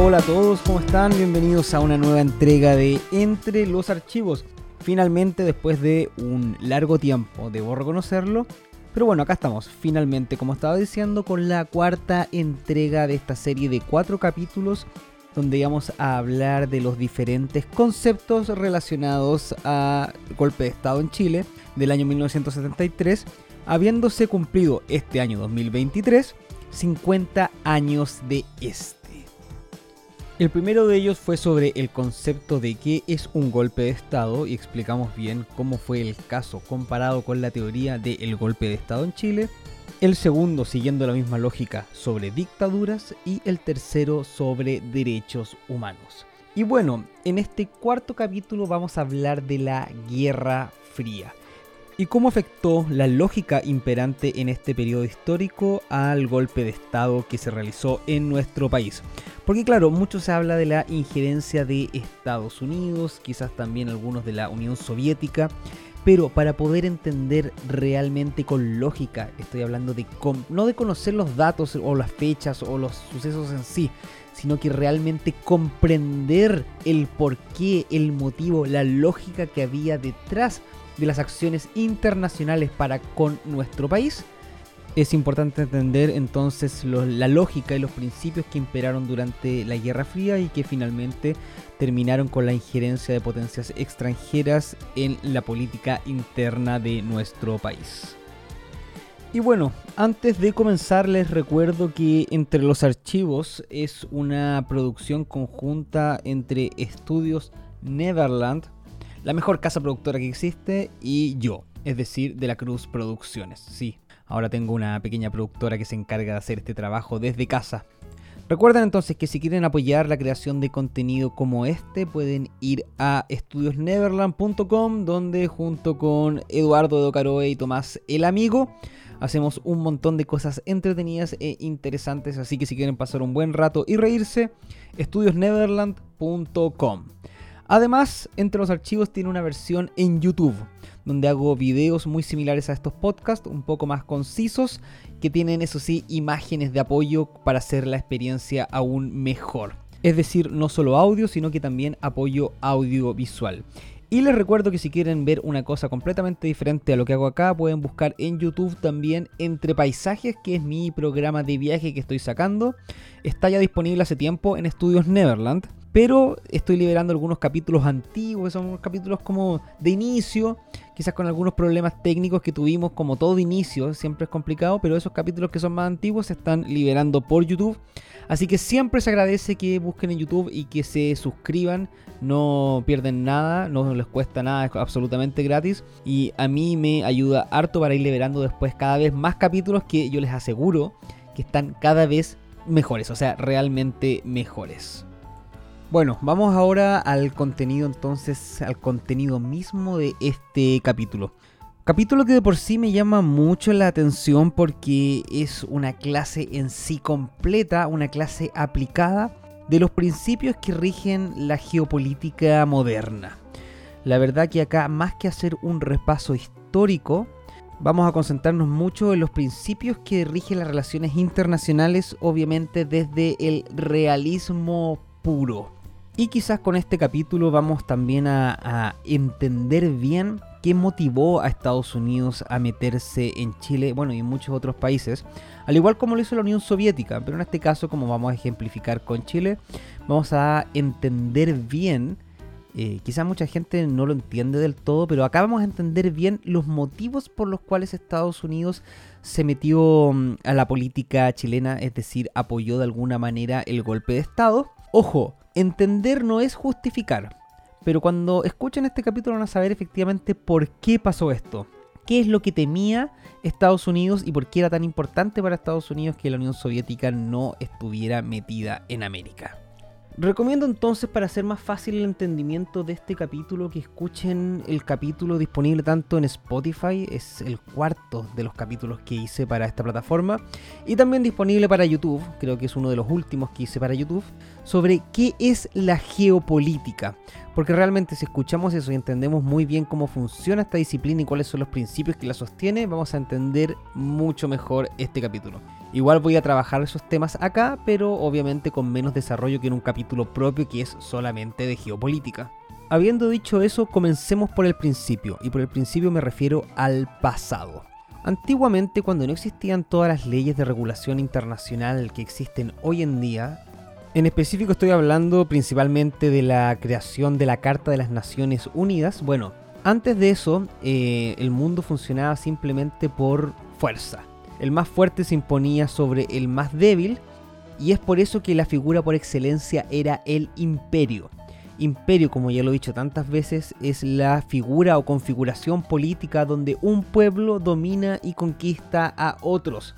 Hola, a todos, ¿cómo están? Bienvenidos a una nueva entrega de Entre los Archivos. Finalmente, después de un largo tiempo, debo reconocerlo. Pero bueno, acá estamos, finalmente, como estaba diciendo, con la cuarta entrega de esta serie de cuatro capítulos donde vamos a hablar de los diferentes conceptos relacionados al golpe de Estado en Chile del año 1973, habiéndose cumplido este año 2023 50 años de este. El primero de ellos fue sobre el concepto de qué es un golpe de Estado y explicamos bien cómo fue el caso comparado con la teoría del golpe de Estado en Chile. El segundo, siguiendo la misma lógica, sobre dictaduras y el tercero sobre derechos humanos. Y bueno, en este cuarto capítulo vamos a hablar de la Guerra Fría y cómo afectó la lógica imperante en este periodo histórico al golpe de Estado que se realizó en nuestro país. Porque claro, mucho se habla de la injerencia de Estados Unidos, quizás también algunos de la Unión Soviética, pero para poder entender realmente con lógica, estoy hablando de no de conocer los datos o las fechas o los sucesos en sí, sino que realmente comprender el porqué, el motivo, la lógica que había detrás de las acciones internacionales para con nuestro país, es importante entender entonces la lógica y los principios que imperaron durante la Guerra Fría y que finalmente terminaron con la injerencia de potencias extranjeras en la política interna de nuestro país. Y bueno, antes de comenzar les recuerdo que Entre los Archivos es una producción conjunta entre Estudios Neverland, la mejor casa productora que existe, y yo, es decir, de la Cruz Producciones. Sí, ahora tengo una pequeña productora que se encarga de hacer este trabajo desde casa. Recuerden entonces que si quieren apoyar la creación de contenido como este, pueden ir a estudiosneverland.com, donde junto con Eduardo de Ocaroe y Tomás el Amigo, hacemos un montón de cosas entretenidas e interesantes. Así que si quieren pasar un buen rato y reírse, estudiosneverland.com. Además, entre los archivos tiene una versión en YouTube, donde hago videos muy similares a estos podcasts, un poco más concisos, que tienen, eso sí, imágenes de apoyo para hacer la experiencia aún mejor. Es decir, no solo audio, sino que también apoyo audiovisual. Y les recuerdo que si quieren ver una cosa completamente diferente a lo que hago acá, pueden buscar en YouTube también Entre Paisajes, que es mi programa de viaje que estoy sacando. Está ya disponible hace tiempo en Estudios Neverland. Pero estoy liberando algunos capítulos antiguos, son capítulos como de inicio, quizás con algunos problemas técnicos que tuvimos, como todo inicio, siempre es complicado, pero esos capítulos que son más antiguos se están liberando por YouTube. Así que siempre se agradece que busquen en YouTube y que se suscriban, no pierden nada, no les cuesta nada, es absolutamente gratis. Y a mí me ayuda harto para ir liberando después cada vez más capítulos que yo les aseguro que están cada vez mejores, o sea, realmente mejores. Bueno, vamos ahora al contenido entonces, al contenido mismo de este capítulo. Capítulo que de por sí me llama mucho la atención porque es una clase en sí completa, una clase aplicada de los principios que rigen la geopolítica moderna. La verdad que acá, más que hacer un repaso histórico, vamos a concentrarnos mucho en los principios que rigen las relaciones internacionales, obviamente desde el realismo puro. Y quizás con este capítulo vamos también a, entender bien qué motivó a Estados Unidos a meterse en Chile, bueno, y en muchos otros países, al igual como lo hizo la Unión Soviética, pero en este caso, como vamos a ejemplificar con Chile, vamos a entender bien, eh, quizás mucha gente no lo entiende del todo, pero acá vamos a entender bien los motivos por los cuales Estados Unidos se metió mm, a la política chilena, es decir, apoyó de alguna manera el golpe de Estado. Ojo, entender no es justificar. Pero cuando escuchen este capítulo van a saber efectivamente por qué pasó esto. ¿Qué es lo que temía Estados Unidos y por qué era tan importante para Estados Unidos que la Unión Soviética no estuviera metida en América? Recomiendo entonces para hacer más fácil el entendimiento de este capítulo que escuchen el capítulo disponible tanto en Spotify, es el cuarto de los capítulos que hice para esta plataforma, y también disponible para YouTube, creo que es uno de los últimos que hice para YouTube, sobre qué es la geopolítica. Porque realmente si escuchamos eso y entendemos muy bien cómo funciona esta disciplina y cuáles son los principios que la sostiene, vamos a entender mucho mejor este capítulo. Igual voy a trabajar esos temas acá, pero obviamente con menos desarrollo que en un capítulo propio que es solamente de geopolítica. Habiendo dicho eso, comencemos por el principio, y por el principio me refiero al pasado. Antiguamente, cuando no existían todas las leyes de regulación internacional que existen hoy en día, en específico estoy hablando principalmente de la creación de la Carta de las Naciones Unidas, bueno, antes de eso eh, el mundo funcionaba simplemente por fuerza. El más fuerte se imponía sobre el más débil y es por eso que la figura por excelencia era el imperio. Imperio, como ya lo he dicho tantas veces, es la figura o configuración política donde un pueblo domina y conquista a otros.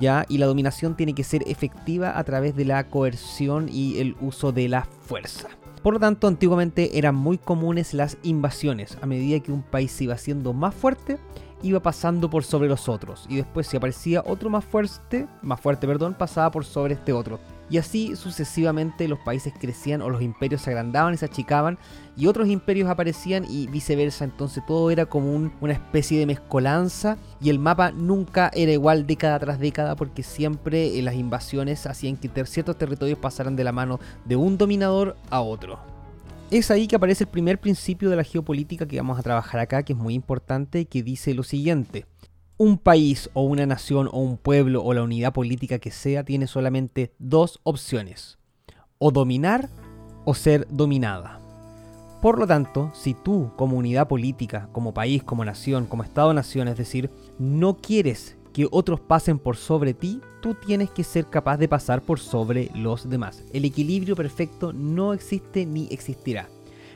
¿Ya? Y la dominación tiene que ser efectiva a través de la coerción y el uso de la fuerza. Por lo tanto, antiguamente eran muy comunes las invasiones. A medida que un país se iba haciendo más fuerte, iba pasando por sobre los otros. Y después si aparecía otro más fuerte, más fuerte, perdón, pasaba por sobre este otro. Y así sucesivamente los países crecían o los imperios se agrandaban y se achicaban y otros imperios aparecían y viceversa. Entonces todo era como una especie de mezcolanza y el mapa nunca era igual década tras década porque siempre eh, las invasiones hacían que ciertos territorios pasaran de la mano de un dominador a otro. Es ahí que aparece el primer principio de la geopolítica que vamos a trabajar acá, que es muy importante, que dice lo siguiente. Un país o una nación o un pueblo o la unidad política que sea tiene solamente dos opciones. O dominar o ser dominada. Por lo tanto, si tú como unidad política, como país, como nación, como Estado-nación, es decir, no quieres que otros pasen por sobre ti, tú tienes que ser capaz de pasar por sobre los demás. El equilibrio perfecto no existe ni existirá.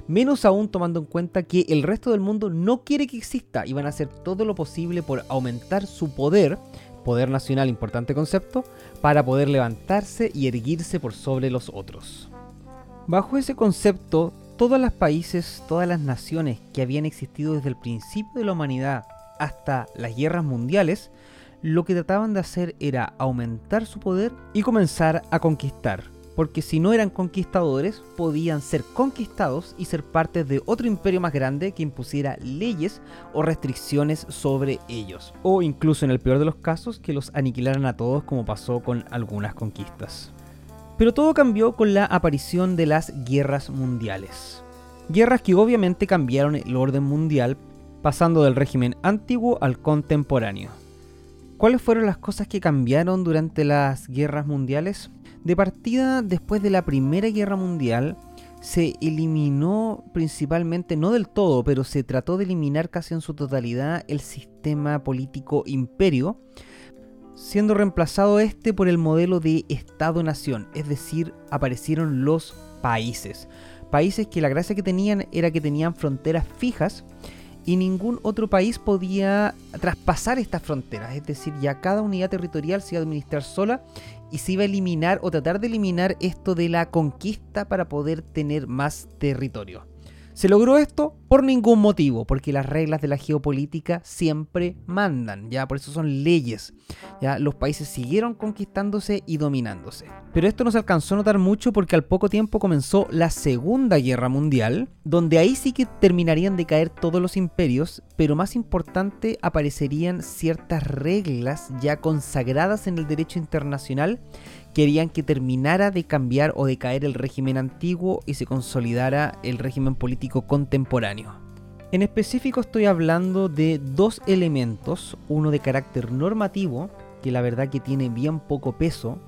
Menos aún tomando en cuenta que el resto del mundo no quiere que exista y van a hacer todo lo posible por aumentar su poder, poder nacional, importante concepto, para poder levantarse y erguirse por sobre los otros. Bajo ese concepto, todos los países, todas las naciones que habían existido desde el principio de la humanidad hasta las guerras mundiales, lo que trataban de hacer era aumentar su poder y comenzar a conquistar. Porque si no eran conquistadores, podían ser conquistados y ser parte de otro imperio más grande que impusiera leyes o restricciones sobre ellos. O incluso en el peor de los casos, que los aniquilaran a todos como pasó con algunas conquistas. Pero todo cambió con la aparición de las guerras mundiales. Guerras que obviamente cambiaron el orden mundial, pasando del régimen antiguo al contemporáneo. ¿Cuáles fueron las cosas que cambiaron durante las guerras mundiales? De partida, después de la Primera Guerra Mundial, se eliminó principalmente, no del todo, pero se trató de eliminar casi en su totalidad el sistema político imperio, siendo reemplazado este por el modelo de Estado-nación, es decir, aparecieron los países. Países que la gracia que tenían era que tenían fronteras fijas y ningún otro país podía traspasar estas fronteras. Es decir, ya cada unidad territorial se iba a administrar sola y se iba a eliminar o tratar de eliminar esto de la conquista para poder tener más territorio. Se logró esto por ningún motivo, porque las reglas de la geopolítica siempre mandan, ya por eso son leyes. Ya los países siguieron conquistándose y dominándose. Pero esto no se alcanzó a notar mucho porque al poco tiempo comenzó la Segunda Guerra Mundial, donde ahí sí que terminarían de caer todos los imperios, pero más importante aparecerían ciertas reglas ya consagradas en el derecho internacional querían que terminara de cambiar o de caer el régimen antiguo y se consolidara el régimen político contemporáneo. En específico estoy hablando de dos elementos, uno de carácter normativo, que la verdad que tiene bien poco peso,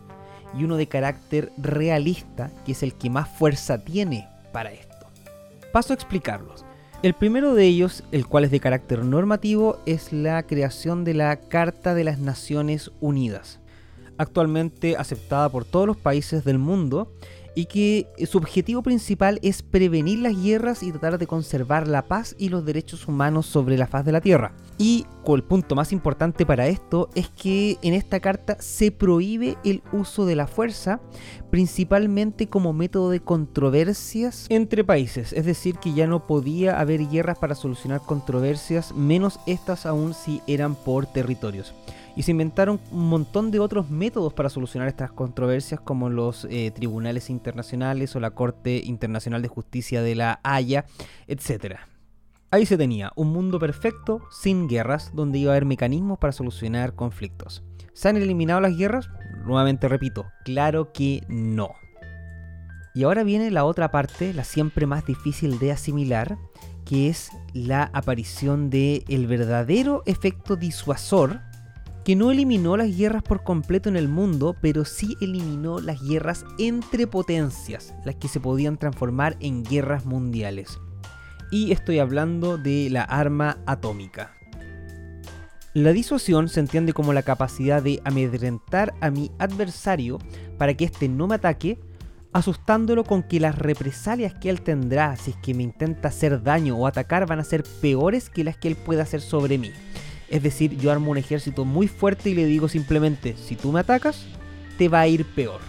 y uno de carácter realista, que es el que más fuerza tiene para esto. Paso a explicarlos. El primero de ellos, el cual es de carácter normativo, es la creación de la Carta de las Naciones Unidas actualmente aceptada por todos los países del mundo y que su objetivo principal es prevenir las guerras y tratar de conservar la paz y los derechos humanos sobre la faz de la Tierra. Y el punto más importante para esto es que en esta carta se prohíbe el uso de la fuerza, principalmente como método de controversias entre países. Es decir, que ya no podía haber guerras para solucionar controversias, menos estas aún si eran por territorios y se inventaron un montón de otros métodos para solucionar estas controversias como los eh, tribunales internacionales o la Corte Internacional de Justicia de la Haya, etc. Ahí se tenía un mundo perfecto, sin guerras, donde iba a haber mecanismos para solucionar conflictos. ¿Se han eliminado las guerras? Nuevamente repito, claro que no. Y ahora viene la otra parte, la siempre más difícil de asimilar, que es la aparición del el verdadero efecto disuasor que no eliminó las guerras por completo en el mundo, pero sí eliminó las guerras entre potencias, las que se podían transformar en guerras mundiales. Y estoy hablando de la arma atómica. La disuasión se entiende como la capacidad de amedrentar a mi adversario para que éste no me ataque, asustándolo con que las represalias que él tendrá si es que me intenta hacer daño o atacar van a ser peores que las que él pueda hacer sobre mí. Es decir, yo armo un ejército muy fuerte y le digo simplemente, si tú me atacas, te va a ir peor.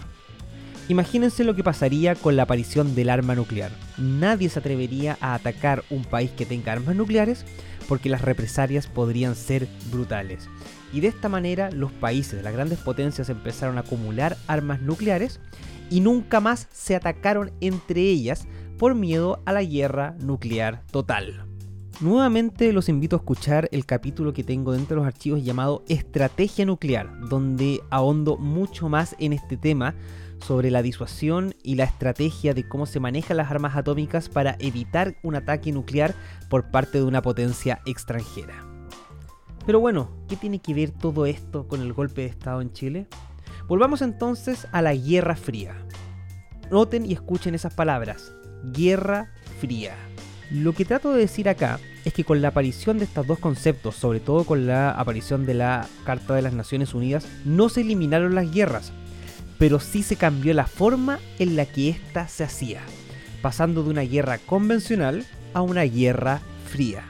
Imagínense lo que pasaría con la aparición del arma nuclear. Nadie se atrevería a atacar un país que tenga armas nucleares porque las represalias podrían ser brutales. Y de esta manera los países las grandes potencias empezaron a acumular armas nucleares y nunca más se atacaron entre ellas por miedo a la guerra nuclear total. Nuevamente los invito a escuchar el capítulo que tengo dentro de los archivos llamado Estrategia Nuclear, donde ahondo mucho más en este tema sobre la disuasión y la estrategia de cómo se manejan las armas atómicas para evitar un ataque nuclear por parte de una potencia extranjera. Pero bueno, ¿qué tiene que ver todo esto con el golpe de Estado en Chile? Volvamos entonces a la Guerra Fría. Noten y escuchen esas palabras, Guerra Fría. Lo que trato de decir acá es que con la aparición de estos dos conceptos, sobre todo con la aparición de la Carta de las Naciones Unidas, no se eliminaron las guerras, pero sí se cambió la forma en la que ésta se hacía, pasando de una guerra convencional a una guerra fría.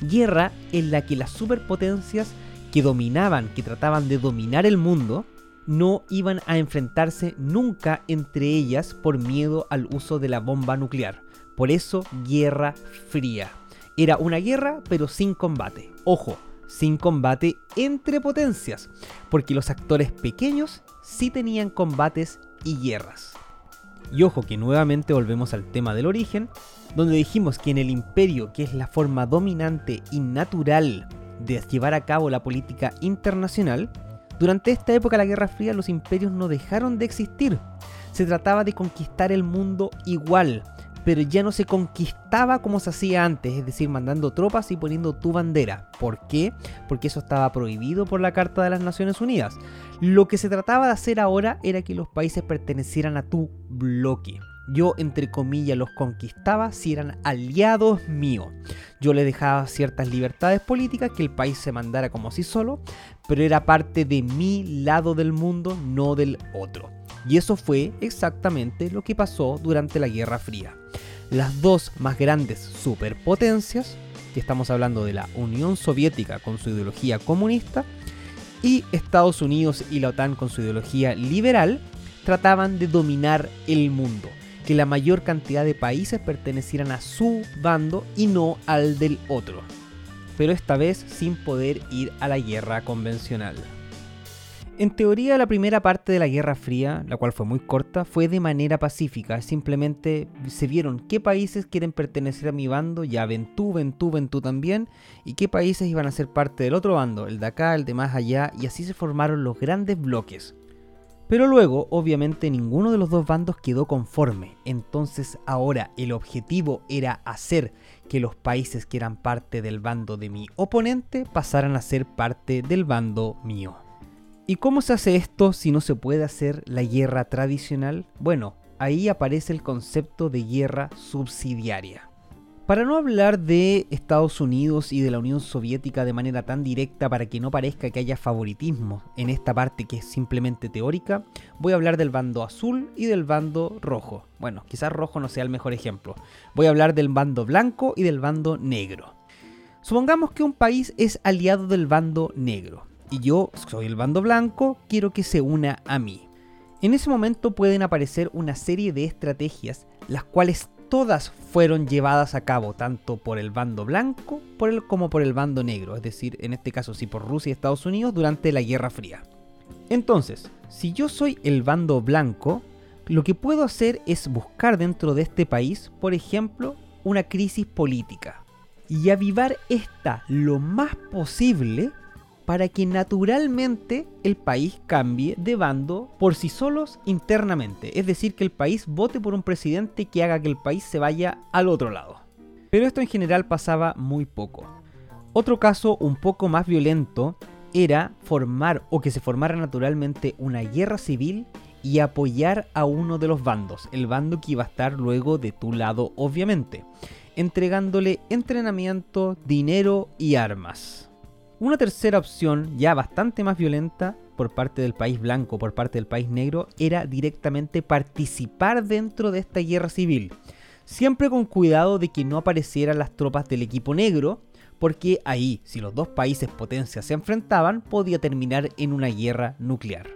Guerra en la que las superpotencias que dominaban, que trataban de dominar el mundo, no iban a enfrentarse nunca entre ellas por miedo al uso de la bomba nuclear por eso, Guerra Fría. Era una guerra, pero sin combate. Ojo, sin combate entre potencias, porque los actores pequeños sí tenían combates y guerras. Y ojo que nuevamente volvemos al tema del origen, donde dijimos que en el imperio, que es la forma dominante y natural de llevar a cabo la política internacional, durante esta época de la Guerra Fría los imperios no dejaron de existir. Se trataba de conquistar el mundo igual, pero ya no se conquistaba como se hacía antes, es decir, mandando tropas y poniendo tu bandera. ¿Por qué? Porque eso estaba prohibido por la Carta de las Naciones Unidas. Lo que se trataba de hacer ahora era que los países pertenecieran a tu bloque. Yo, entre comillas, los conquistaba si eran aliados míos. Yo les dejaba ciertas libertades políticas, que el país se mandara como si solo, pero era parte de mi lado del mundo, no del otro. Y eso fue exactamente lo que pasó durante la Guerra Fría. Las dos más grandes superpotencias, que estamos hablando de la Unión Soviética con su ideología comunista, y Estados Unidos y la OTAN con su ideología liberal, trataban de dominar el mundo, que la mayor cantidad de países pertenecieran a su bando y no al del otro, pero esta vez sin poder ir a la guerra convencional. En teoría, la primera parte de la Guerra Fría, la cual fue muy corta, fue de manera pacífica. Simplemente se vieron qué países quieren pertenecer a mi bando, ya ven tú, ven tú, ven tú también, y qué países iban a ser parte del otro bando, el de acá, el de más allá, y así se formaron los grandes bloques. Pero luego, obviamente, ninguno de los dos bandos quedó conforme. Entonces ahora el objetivo era hacer que los países que eran parte del bando de mi oponente pasaran a ser parte del bando mío. ¿Y cómo se hace esto si no se puede hacer la guerra tradicional? Bueno, ahí aparece el concepto de guerra subsidiaria. Para no hablar de Estados Unidos y de la Unión Soviética de manera tan directa para que no parezca que haya favoritismo en esta parte que es simplemente teórica, voy a hablar del bando azul y del bando rojo. Bueno, quizás rojo no sea el mejor ejemplo. Voy a hablar del bando blanco y del bando negro. Supongamos que un país es aliado del bando negro y yo soy el bando blanco, quiero que se una a mí. En ese momento pueden aparecer una serie de estrategias, las cuales todas fueron llevadas a cabo tanto por el bando blanco como por el bando negro, es decir, en este caso sí por Rusia y Estados Unidos durante la Guerra Fría. Entonces, si yo soy el bando blanco, lo que puedo hacer es buscar dentro de este país, por ejemplo, una crisis política. y avivar esta lo más posible para que naturalmente el país cambie de bando por sí solos internamente. Es decir, que el país vote por un presidente que haga que el país se vaya al otro lado. Pero esto en general pasaba muy poco. Otro caso un poco más violento era formar o que se formara naturalmente una guerra civil y apoyar a uno de los bandos, el bando que iba a estar luego de tu lado obviamente, entregándole entrenamiento, dinero y armas. Una tercera opción, ya bastante más violenta por parte del país blanco, por parte del país negro, era directamente participar dentro de esta guerra civil. Siempre con cuidado de que no aparecieran las tropas del equipo negro, porque ahí, si los dos países potencias se enfrentaban, podía terminar en una guerra nuclear.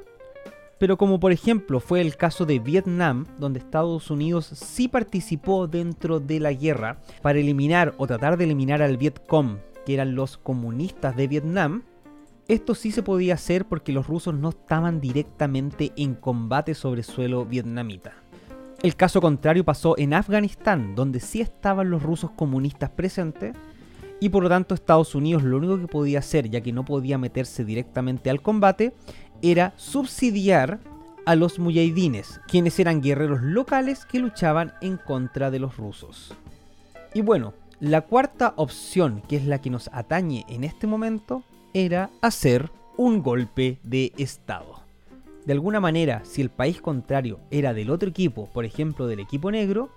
Pero como por ejemplo fue el caso de Vietnam, donde Estados Unidos sí participó dentro de la guerra para eliminar o tratar de eliminar al Vietcong, que eran los comunistas de Vietnam, esto sí se podía hacer porque los rusos no estaban directamente en combate sobre suelo vietnamita. El caso contrario pasó en Afganistán, donde sí estaban los rusos comunistas presentes, y por lo tanto Estados Unidos lo único que podía hacer, ya que no podía meterse directamente al combate, era subsidiar a los mujahidines, quienes eran guerreros locales que luchaban en contra de los rusos. Y bueno, la cuarta opción, que es la que nos atañe en este momento, era hacer un golpe de Estado. De alguna manera, si el país contrario era del otro equipo, por ejemplo del equipo negro,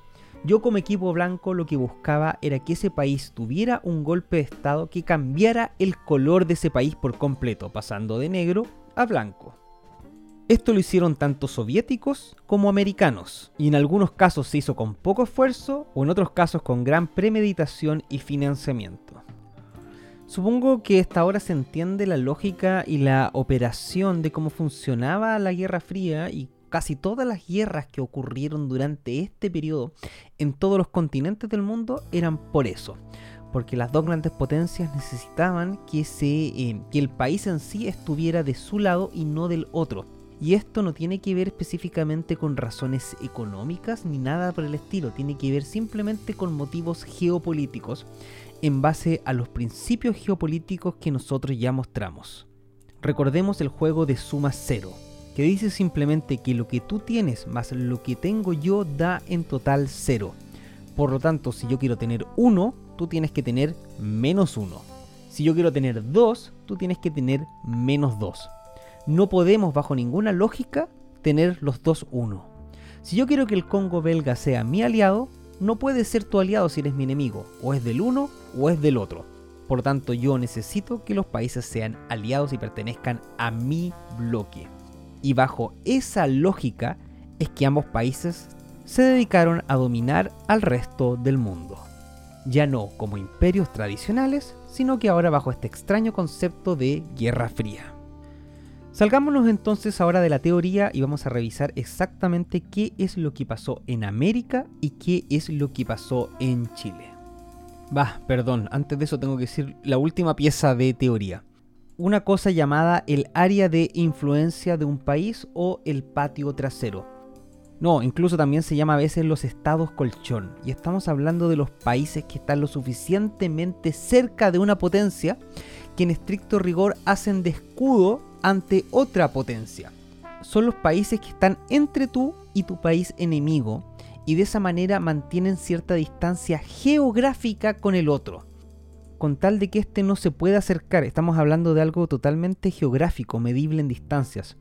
yo como equipo blanco lo que buscaba era que ese país tuviera un golpe de Estado que cambiara el color de ese país por completo, pasando de negro a blanco. Esto lo hicieron tanto soviéticos como americanos, y en algunos casos se hizo con poco esfuerzo o en otros casos con gran premeditación y financiamiento. Supongo que hasta ahora se entiende la lógica y la operación de cómo funcionaba la Guerra Fría y casi todas las guerras que ocurrieron durante este periodo en todos los continentes del mundo eran por eso, porque las dos grandes potencias necesitaban que, eh, que el país en sí estuviera de su lado y no del otro y esto no tiene que ver específicamente con razones económicas ni nada por el estilo, tiene que ver simplemente con motivos geopolíticos en base a los principios geopolíticos que nosotros ya mostramos. Recordemos el juego de suma cero, que dice simplemente que lo que tú tienes más lo que tengo yo da en total cero. Por lo tanto, si yo quiero tener 1, tú tienes que tener menos 1. Si yo quiero tener 2, tú tienes que tener menos 2 no podemos bajo ninguna lógica tener los dos uno. Si yo quiero que el Congo belga sea mi aliado, no puede ser tu aliado si eres mi enemigo, o es del uno o es del otro. Por tanto, yo necesito que los países sean aliados y pertenezcan a mi bloque. Y bajo esa lógica es que ambos países se dedicaron a dominar al resto del mundo. Ya no como imperios tradicionales, sino que ahora bajo este extraño concepto de Guerra Fría. Salgámonos entonces ahora de la teoría y vamos a revisar exactamente qué es lo que pasó en América y qué es lo que pasó en Chile. Bah, perdón, antes de eso tengo que decir la última pieza de teoría. Una cosa llamada el área de influencia de un país o el patio trasero. No, incluso también se llama a veces los estados colchón. Y estamos hablando de los países que están lo suficientemente cerca de una potencia que en estricto rigor hacen de escudo ante otra potencia. Son los países que están entre tú y tu país enemigo y de esa manera mantienen cierta distancia geográfica con el otro. Con tal de que éste no se pueda acercar, estamos hablando de algo totalmente geográfico, medible en distancias.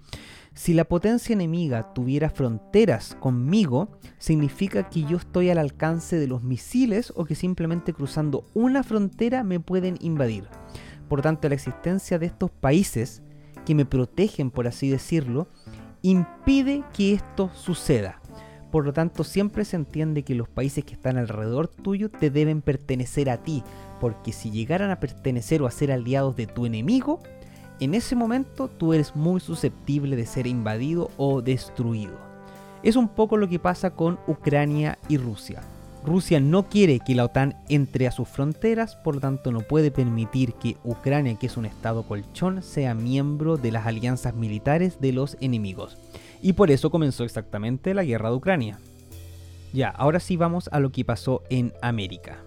Si la potencia enemiga tuviera fronteras conmigo, significa que yo estoy al alcance de los misiles o que simplemente cruzando una frontera me pueden invadir. Por tanto, la existencia de estos países que me protegen, por así decirlo, impide que esto suceda. Por lo tanto, siempre se entiende que los países que están alrededor tuyo te deben pertenecer a ti, porque si llegaran a pertenecer o a ser aliados de tu enemigo, en ese momento tú eres muy susceptible de ser invadido o destruido. Es un poco lo que pasa con Ucrania y Rusia. Rusia no quiere que la OTAN entre a sus fronteras, por lo tanto no puede permitir que Ucrania, que es un estado colchón, sea miembro de las alianzas militares de los enemigos. Y por eso comenzó exactamente la guerra de Ucrania. Ya, ahora sí vamos a lo que pasó en América.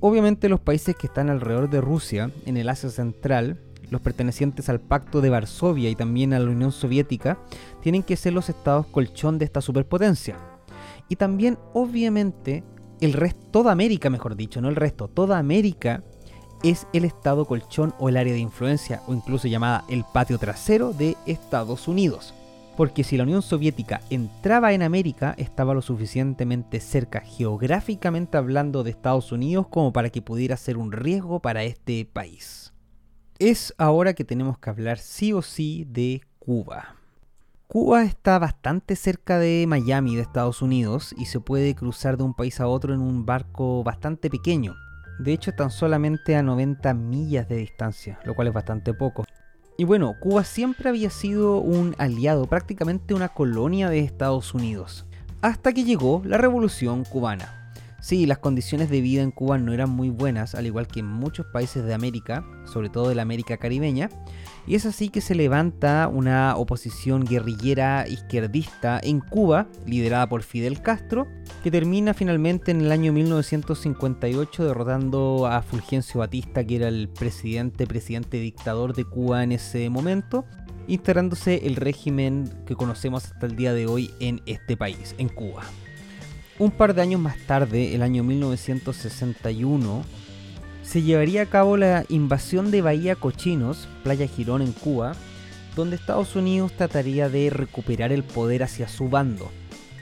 obviamente los países que están alrededor de Rusia, en el Asia Central, los pertenecientes al Pacto de Varsovia y también a la Unión Soviética, tienen que ser los estados colchón de esta superpotencia. Y también, obviamente, el resto, toda América, mejor dicho, no el resto, toda América es el estado colchón o el área de influencia, o incluso llamada el patio trasero de Estados Unidos. Porque si la Unión Soviética entraba en América, estaba lo suficientemente cerca geográficamente hablando de Estados Unidos como para que pudiera ser un riesgo para este país. Es ahora que tenemos que hablar sí o sí de Cuba. Cuba está bastante cerca de Miami, de Estados Unidos, y se puede cruzar de un país a otro en un barco bastante pequeño. De hecho, están solamente a 90 millas de distancia, lo cual es bastante poco. Y bueno, Cuba siempre había sido un aliado, prácticamente una colonia de Estados Unidos, hasta que llegó la Revolución Cubana. Sí, las condiciones de vida en Cuba no eran muy buenas, al igual que en muchos países de América, sobre todo de la América caribeña, y es así que se levanta una oposición guerrillera izquierdista en Cuba, liderada por Fidel Castro, que termina finalmente en el año 1958 derrotando a Fulgencio Batista, que era el presidente, presidente dictador de Cuba en ese momento, instalándose el régimen que conocemos hasta el día de hoy en este país, en Cuba. Un par de años más tarde, el año 1961, se llevaría a cabo la invasión de Bahía Cochinos, Playa Girón en Cuba, donde Estados Unidos trataría de recuperar el poder hacia su bando,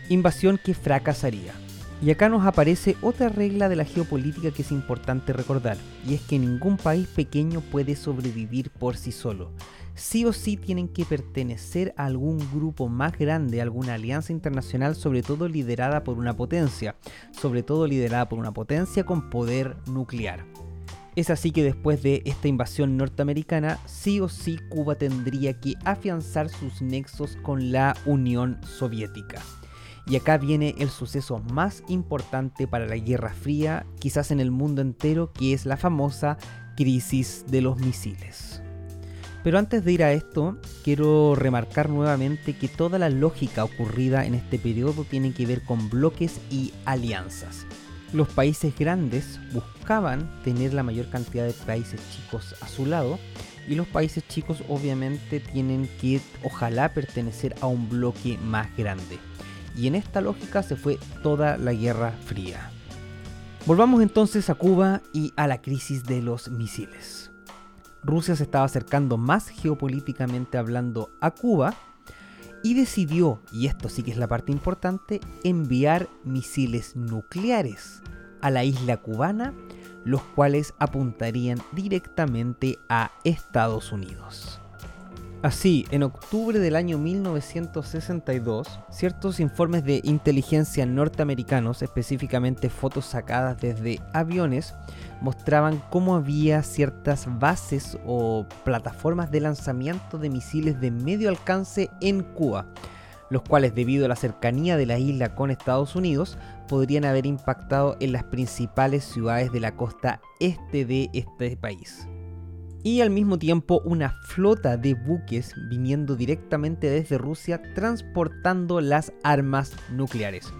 invasión que fracasaría. Y acá nos aparece otra regla de la geopolítica que es importante recordar, y es que ningún país pequeño puede sobrevivir por sí solo sí o sí tienen que pertenecer a algún grupo más grande, alguna alianza internacional, sobre todo liderada por una potencia, sobre todo liderada por una potencia con poder nuclear. Es así que después de esta invasión norteamericana, sí o sí Cuba tendría que afianzar sus nexos con la Unión Soviética. Y acá viene el suceso más importante para la Guerra Fría, quizás en el mundo entero, que es la famosa crisis de los misiles. Pero antes de ir a esto, quiero remarcar nuevamente que toda la lógica ocurrida en este periodo tiene que ver con bloques y alianzas. Los países grandes buscaban tener la mayor cantidad de países chicos a su lado y los países chicos obviamente tienen que ojalá pertenecer a un bloque más grande. Y en esta lógica se fue toda la Guerra Fría. Volvamos entonces a Cuba y a la crisis de los misiles. Rusia se estaba acercando más geopolíticamente hablando a Cuba y decidió, y esto sí que es la parte importante, enviar misiles nucleares a la isla cubana, los cuales apuntarían directamente a Estados Unidos. Así, en octubre del año 1962, ciertos informes de inteligencia norteamericanos, específicamente fotos sacadas desde aviones, mostraban cómo había ciertas bases o plataformas de lanzamiento de misiles de medio alcance en Cuba, los cuales debido a la cercanía de la isla con Estados Unidos podrían haber impactado en las principales ciudades de la costa este de este país y al mismo tiempo una flota de buques viniendo directamente desde Rusia transportando las armas nucleares.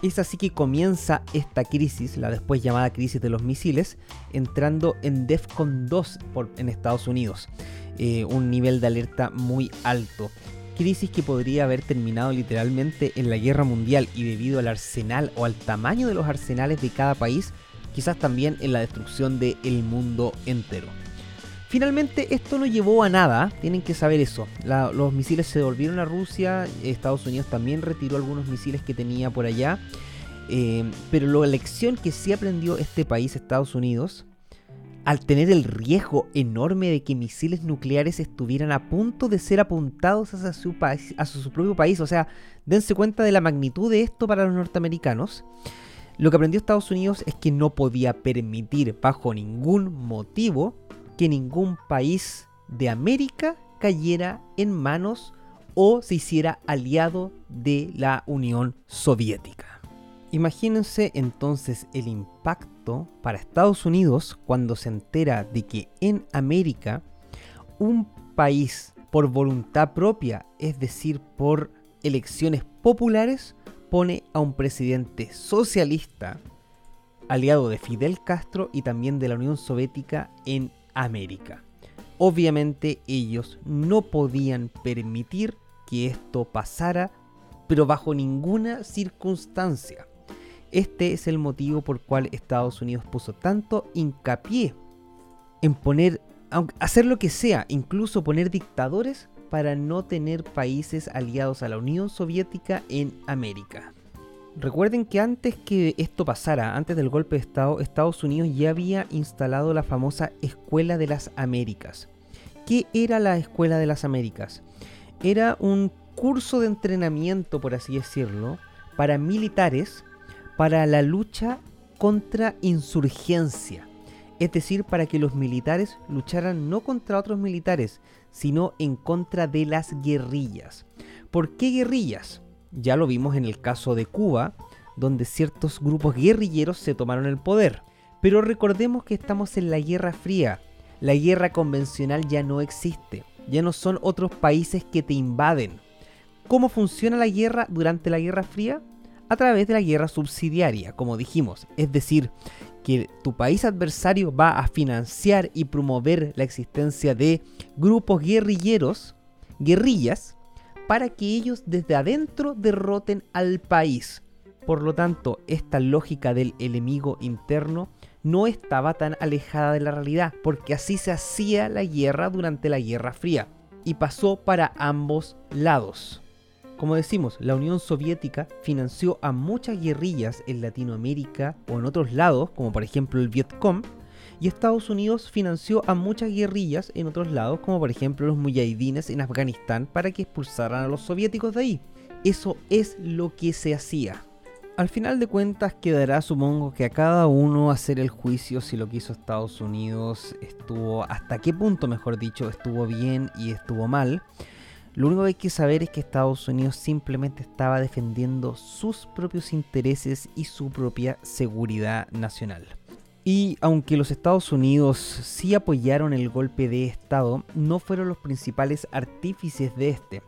Es así que comienza esta crisis, la después llamada crisis de los misiles, entrando en DEFCON 2 en Estados Unidos, eh, un nivel de alerta muy alto. Crisis que podría haber terminado literalmente en la guerra mundial y debido al arsenal o al tamaño de los arsenales de cada país, quizás también en la destrucción del mundo entero. Finalmente esto no llevó a nada, tienen que saber eso. los misiles se devolvieron a Rusia, Estados Unidos también retiró algunos misiles que tenía por allá. Eh, pero la lección que sí aprendió este país, Estados Unidos, al tener el riesgo enorme de que misiles nucleares estuvieran a punto de ser apuntados hacia su, país, su propio país, o sea, dense cuenta de la magnitud de esto para los norteamericanos. Lo que aprendió Estados Unidos es que no podía permitir bajo ningún motivo que ningún país de América cayera en manos o se hiciera aliado de la Unión Soviética. Imagínense entonces el impacto para Estados Unidos cuando se entera de que en América un país por voluntad propia, es decir, por elecciones populares, pone a un presidente socialista aliado de Fidel Castro y también de la Unión Soviética en América. Obviamente ellos no podían permitir que esto pasara, pero bajo ninguna circunstancia. Este es el motivo por cual Estados Unidos puso tanto hincapié en poner, hacer lo que sea, incluso poner dictadores para no tener países aliados a la Unión Soviética en América. Recuerden que antes que esto pasara, antes del golpe de Estado, Estados Unidos ya había instalado la famosa Escuela de las Américas. ¿Qué era la Escuela de las Américas? Era un curso de entrenamiento, por así decirlo, para militares para la lucha contra insurgencia. Es decir, para que los militares lucharan no contra otros militares, sino en contra de las guerrillas. ¿Por qué guerrillas? Ya lo vimos en el caso de Cuba, donde ciertos grupos guerrilleros se tomaron el poder. Pero recordemos que estamos en la Guerra Fría. La guerra convencional ya no existe. Ya no son otros países que te invaden. ¿Cómo funciona la guerra durante la Guerra Fría? A través de la guerra subsidiaria, como dijimos. Es decir, que tu país adversario va a financiar y promover la existencia de grupos guerrilleros, guerrillas, para que ellos desde adentro derroten al país. Por lo tanto, esta lógica del enemigo interno no estaba tan alejada de la realidad, porque así se hacía la guerra durante la Guerra Fría, y pasó para ambos lados. Como decimos, la Unión Soviética financió a muchas guerrillas en Latinoamérica o en otros lados, como por ejemplo el Vietcong, y Estados Unidos financió a muchas guerrillas en otros lados, como por ejemplo los mujahidines en Afganistán, para que expulsaran a los soviéticos de ahí. Eso es lo que se hacía. Al final de cuentas quedará supongo que a cada uno hacer el juicio si lo que hizo Estados Unidos estuvo, hasta qué punto mejor dicho, estuvo bien y estuvo mal. Lo único que hay que saber es que Estados Unidos simplemente estaba defendiendo sus propios intereses y su propia seguridad nacional. Y aunque los Estados Unidos sí apoyaron el golpe de Estado, no fueron los principales artífices de este.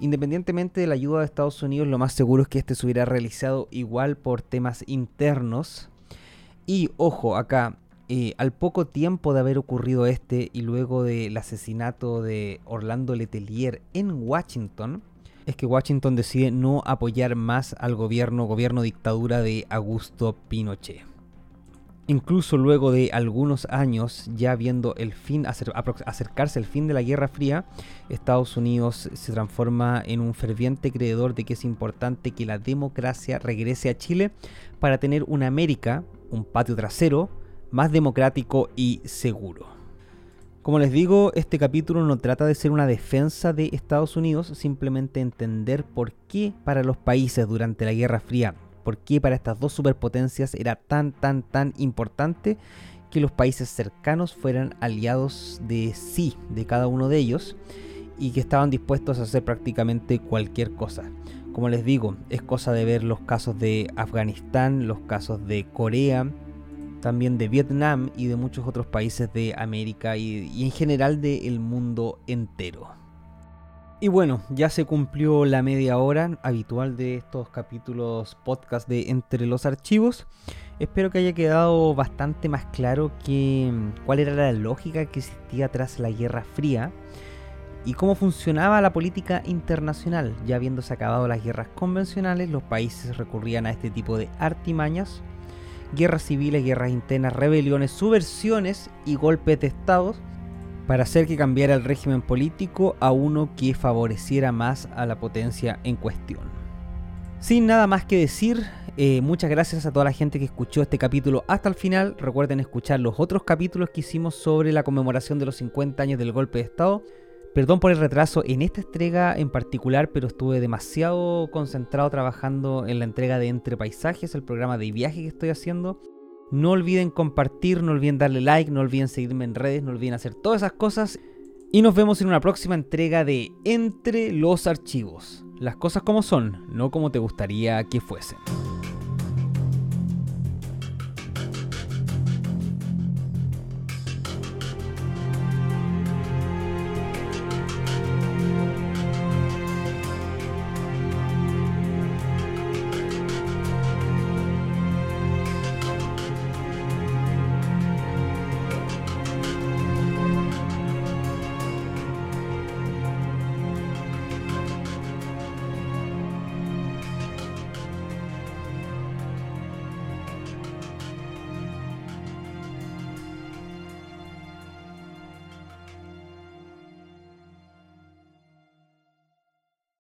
Independientemente de la ayuda de Estados Unidos, lo más seguro es que este se hubiera realizado igual por temas internos. Y ojo, acá, eh, al poco tiempo de haber ocurrido este y luego del asesinato de Orlando Letelier en Washington, es que Washington decide no apoyar más al gobierno, gobierno dictadura de Augusto Pinochet. Incluso luego de algunos años, ya viendo el fin, acercarse el fin de la Guerra Fría, Estados Unidos se transforma en un ferviente creedor de que es importante que la democracia regrese a Chile para tener una América, un patio trasero, más democrático y seguro. Como les digo, este capítulo no trata de ser una defensa de Estados Unidos, simplemente entender por qué para los países durante la Guerra Fría por qué para estas dos superpotencias era tan, tan, tan importante que los países cercanos fueran aliados de sí, de cada uno de ellos, y que estaban dispuestos a hacer prácticamente cualquier cosa. Como les digo, es cosa de ver los casos de Afganistán, los casos de Corea, también de Vietnam y de muchos otros países de América y, en general del mundo entero. Y bueno, ya se cumplió la media hora habitual de estos capítulos podcast de Entre los Archivos. Espero que haya quedado bastante más claro que, mm, cuál era la lógica que existía tras la Guerra Fría y cómo funcionaba la política internacional. Ya habiéndose acabado las guerras convencionales, los países recurrían a este tipo de artimañas, guerras civiles, guerras internas, rebeliones, subversiones y golpes de estados para hacer que cambiara el régimen político a uno que favoreciera más a la potencia en cuestión. Sin nada más que decir, eh, muchas gracias a toda la gente que escuchó este capítulo hasta el final. Recuerden escuchar los otros capítulos que hicimos sobre la conmemoración de los 50 años del golpe de Estado. Perdón por el retraso en esta entrega en particular, pero estuve demasiado concentrado trabajando en la entrega de Entre Paisajes, el programa de viaje que estoy haciendo. No olviden compartir, no olviden darle like, no olviden seguirme en redes, no olviden hacer todas esas cosas. Y nos vemos en una próxima entrega de Entre los Archivos. Las cosas como son, no como te gustaría que fuesen.